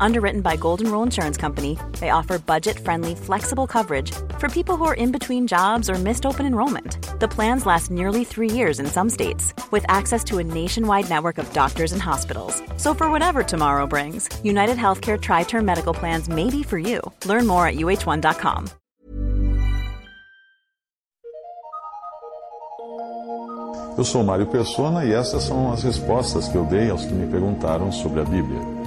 Underwritten by Golden Rule Insurance Company, they offer budget friendly, flexible coverage for people who are in between jobs or missed open enrollment. The plans last nearly three years in some states, with access to a nationwide network of doctors and hospitals. So, for whatever tomorrow brings, United Healthcare Tri Term Medical Plans may be for you. Learn more at uh1.com. Eu sou Mário Persona e essas são as respostas que eu dei aos que me perguntaram sobre a Bíblia.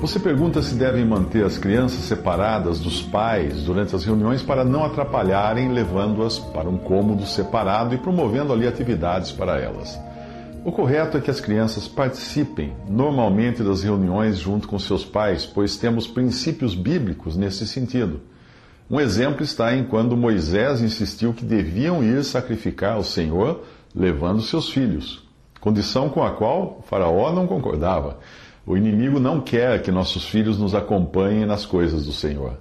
Você pergunta se devem manter as crianças separadas dos pais durante as reuniões para não atrapalharem, levando-as para um cômodo separado e promovendo ali atividades para elas. O correto é que as crianças participem normalmente das reuniões junto com seus pais, pois temos princípios bíblicos nesse sentido. Um exemplo está em quando Moisés insistiu que deviam ir sacrificar ao Senhor levando seus filhos, condição com a qual Faraó não concordava. O inimigo não quer que nossos filhos nos acompanhem nas coisas do Senhor.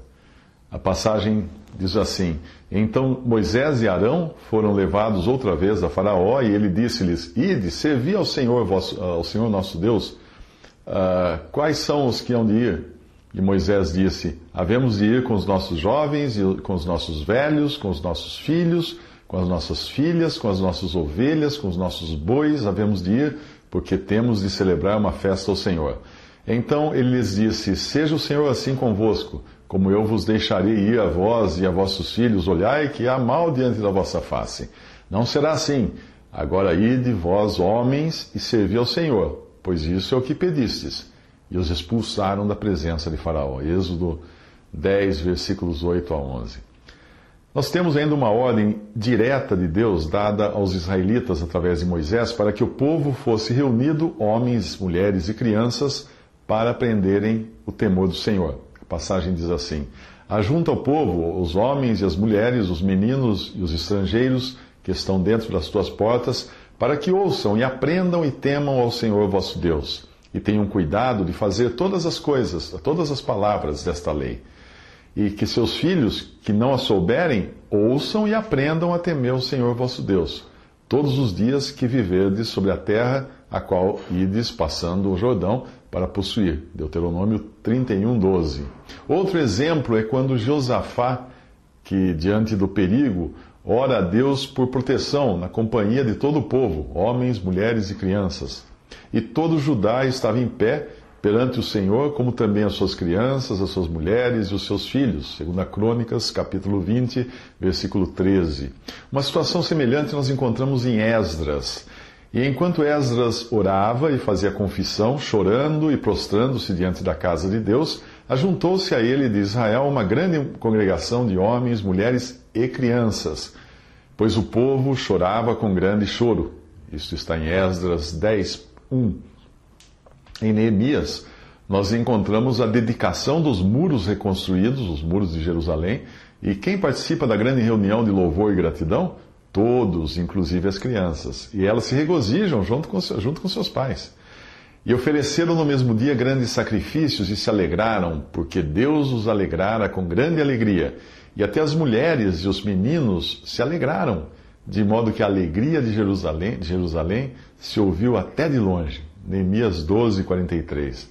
A passagem diz assim: Então Moisés e Arão foram levados outra vez a Faraó, e ele disse-lhes: Ide, servi ao Senhor, vosso, ao Senhor nosso Deus. Uh, quais são os que hão de ir? E Moisés disse: Havemos de ir com os nossos jovens, com os nossos velhos, com os nossos filhos, com as nossas filhas, com as nossas ovelhas, com os nossos bois, havemos de ir, porque temos de celebrar uma festa ao Senhor. Então ele lhes disse: Seja o Senhor assim convosco, como eu vos deixarei ir a vós e a vossos filhos, olhai que há mal diante da vossa face. Não será assim. Agora ide vós, homens, e servi ao Senhor, pois isso é o que pedistes e os expulsaram da presença de Faraó. Êxodo 10, versículos 8 a 11. Nós temos ainda uma ordem direta de Deus dada aos israelitas através de Moisés para que o povo fosse reunido, homens, mulheres e crianças, para aprenderem o temor do Senhor. A passagem diz assim: Ajunta ao povo os homens e as mulheres, os meninos e os estrangeiros que estão dentro das tuas portas, para que ouçam e aprendam e temam ao Senhor vosso Deus e tenham cuidado de fazer todas as coisas, todas as palavras desta lei. E que seus filhos, que não a souberem, ouçam e aprendam a temer o Senhor vosso Deus, todos os dias que viverdes sobre a terra a qual ides passando o Jordão para possuir. Deuteronômio 31, 12. Outro exemplo é quando Josafá, que diante do perigo, ora a Deus por proteção na companhia de todo o povo, homens, mulheres e crianças. E todo Judá estava em pé perante o Senhor, como também as suas crianças, as suas mulheres e os seus filhos. Segundo a Crônicas, capítulo 20, versículo 13. Uma situação semelhante nós encontramos em Esdras. E enquanto Esdras orava e fazia confissão, chorando e prostrando-se diante da casa de Deus, ajuntou-se a ele de Israel uma grande congregação de homens, mulheres e crianças, pois o povo chorava com grande choro. Isto está em Esdras 10, 1. Em Neemias, nós encontramos a dedicação dos muros reconstruídos, os muros de Jerusalém, e quem participa da grande reunião de louvor e gratidão? Todos, inclusive as crianças. E elas se regozijam junto com, junto com seus pais. E ofereceram no mesmo dia grandes sacrifícios e se alegraram, porque Deus os alegrara com grande alegria. E até as mulheres e os meninos se alegraram de modo que a alegria de Jerusalém, de Jerusalém se ouviu até de longe. Neemias 12, 43.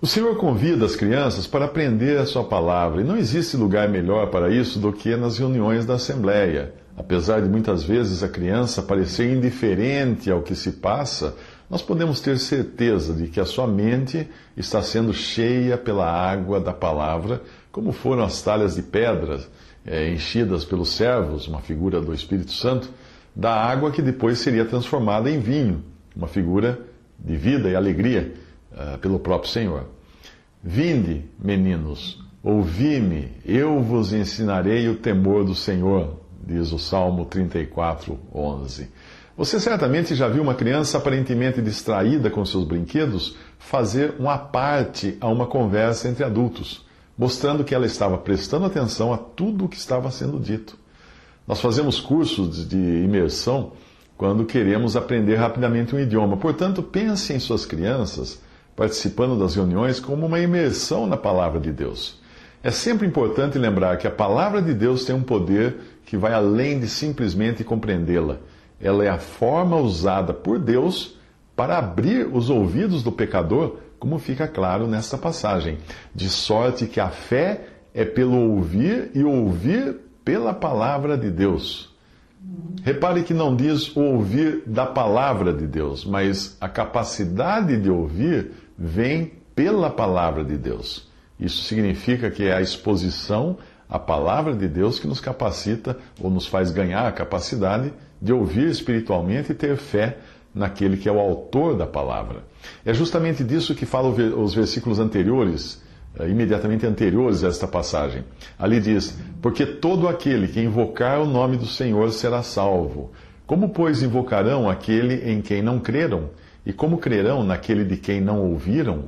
O Senhor convida as crianças para aprender a sua palavra, e não existe lugar melhor para isso do que nas reuniões da Assembleia. Apesar de muitas vezes a criança parecer indiferente ao que se passa, nós podemos ter certeza de que a sua mente está sendo cheia pela água da palavra, como foram as talhas de pedras é, enchidas pelos servos, uma figura do Espírito Santo, da água que depois seria transformada em vinho, uma figura de vida e alegria uh, pelo próprio Senhor. Vinde, meninos, ouvi-me, eu vos ensinarei o temor do Senhor, diz o Salmo 34, 11. Você certamente já viu uma criança aparentemente distraída com seus brinquedos fazer uma parte a uma conversa entre adultos mostrando que ela estava prestando atenção a tudo o que estava sendo dito. Nós fazemos cursos de imersão quando queremos aprender rapidamente um idioma. Portanto, pense em suas crianças participando das reuniões como uma imersão na palavra de Deus. É sempre importante lembrar que a palavra de Deus tem um poder que vai além de simplesmente compreendê-la. Ela é a forma usada por Deus para abrir os ouvidos do pecador, como fica claro nesta passagem. De sorte que a fé é pelo ouvir e ouvir pela palavra de Deus. Repare que não diz o ouvir da palavra de Deus, mas a capacidade de ouvir vem pela palavra de Deus. Isso significa que é a exposição à palavra de Deus que nos capacita ou nos faz ganhar a capacidade de ouvir espiritualmente e ter fé naquele que é o autor da palavra. É justamente disso que falam os versículos anteriores, imediatamente anteriores a esta passagem. Ali diz: Porque todo aquele que invocar o nome do Senhor será salvo. Como, pois, invocarão aquele em quem não creram? E como crerão naquele de quem não ouviram?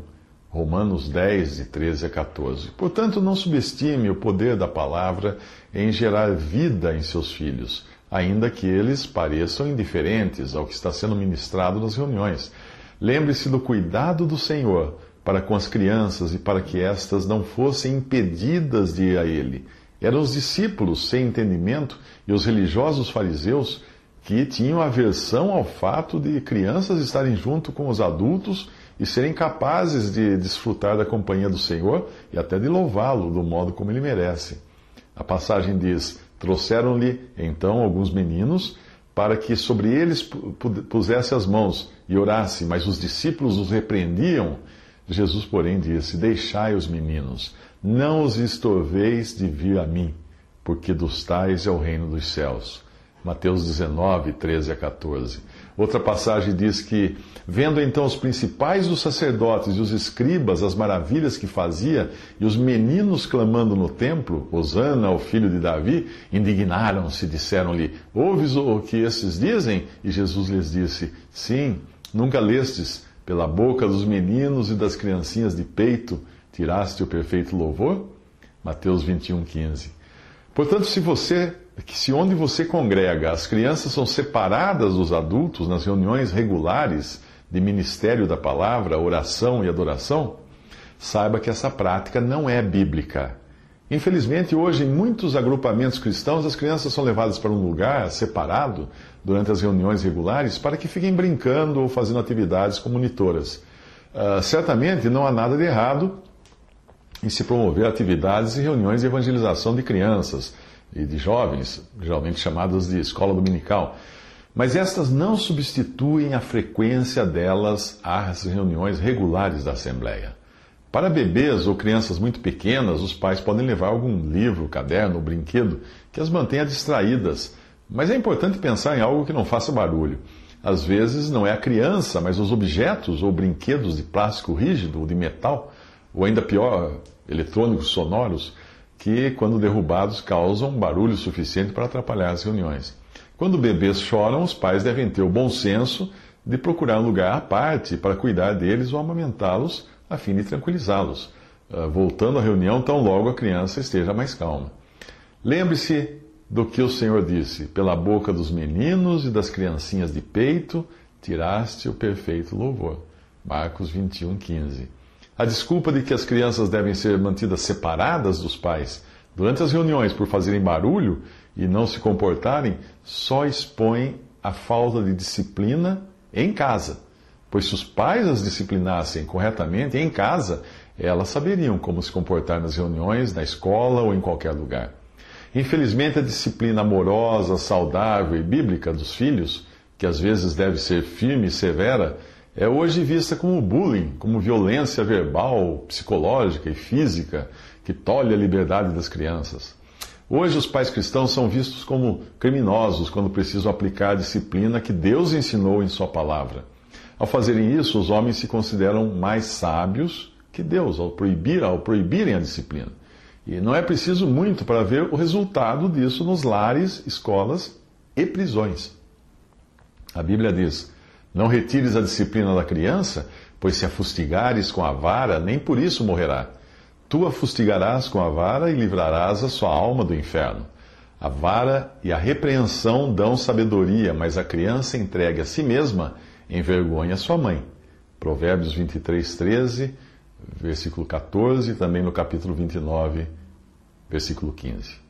Romanos 10, de 13 a 14. Portanto, não subestime o poder da palavra em gerar vida em seus filhos, ainda que eles pareçam indiferentes ao que está sendo ministrado nas reuniões. Lembre-se do cuidado do Senhor para com as crianças e para que estas não fossem impedidas de ir a Ele. Eram os discípulos sem entendimento e os religiosos fariseus que tinham aversão ao fato de crianças estarem junto com os adultos e serem capazes de desfrutar da companhia do Senhor e até de louvá-lo do modo como ele merece. A passagem diz: Trouxeram-lhe então alguns meninos para que sobre eles pusesse as mãos e orasse, mas os discípulos os repreendiam. Jesus, porém, disse: Deixai os meninos, não os estorveis de vir a mim, porque dos tais é o reino dos céus. Mateus 19, 13 a 14. Outra passagem diz que, vendo então os principais dos sacerdotes e os escribas as maravilhas que fazia, e os meninos clamando no templo, Osana, o filho de Davi, indignaram-se, disseram-lhe: Ouves o que esses dizem? E Jesus lhes disse: Sim, nunca lestes, pela boca dos meninos e das criancinhas de peito, tiraste o perfeito louvor? Mateus 21, 15. Portanto, se você, se onde você congrega as crianças são separadas dos adultos nas reuniões regulares de ministério da palavra, oração e adoração, saiba que essa prática não é bíblica. Infelizmente, hoje, em muitos agrupamentos cristãos, as crianças são levadas para um lugar separado durante as reuniões regulares para que fiquem brincando ou fazendo atividades comunitoras. Uh, certamente não há nada de errado em se promover atividades e reuniões de evangelização de crianças e de jovens, geralmente chamadas de escola dominical. Mas estas não substituem a frequência delas às reuniões regulares da Assembleia. Para bebês ou crianças muito pequenas, os pais podem levar algum livro, caderno ou brinquedo que as mantenha distraídas. Mas é importante pensar em algo que não faça barulho. Às vezes não é a criança, mas os objetos ou brinquedos de plástico rígido ou de metal, ou ainda pior, eletrônicos sonoros que, quando derrubados, causam barulho suficiente para atrapalhar as reuniões. Quando bebês choram, os pais devem ter o bom senso de procurar um lugar à parte para cuidar deles ou amamentá-los a fim de tranquilizá-los, ah, voltando à reunião tão logo a criança esteja mais calma. Lembre-se do que o Senhor disse: pela boca dos meninos e das criancinhas de peito tiraste o perfeito louvor. Marcos 21, 15. A desculpa de que as crianças devem ser mantidas separadas dos pais durante as reuniões por fazerem barulho e não se comportarem só expõe a falta de disciplina em casa. Pois se os pais as disciplinassem corretamente em casa, elas saberiam como se comportar nas reuniões, na escola ou em qualquer lugar. Infelizmente, a disciplina amorosa, saudável e bíblica dos filhos, que às vezes deve ser firme e severa, é hoje vista como bullying, como violência verbal, psicológica e física que tolhe a liberdade das crianças. Hoje os pais cristãos são vistos como criminosos quando precisam aplicar a disciplina que Deus ensinou em Sua palavra. Ao fazerem isso, os homens se consideram mais sábios que Deus ao proibir, ao proibirem a disciplina. E não é preciso muito para ver o resultado disso nos lares, escolas e prisões. A Bíblia diz: não retires a disciplina da criança, pois se a fustigares com a vara, nem por isso morrerá. Tu a fustigarás com a vara e livrarás a sua alma do inferno. A vara e a repreensão dão sabedoria, mas a criança entregue a si mesma envergonha sua mãe. Provérbios 23, 13, versículo 14, e também no capítulo 29, versículo 15.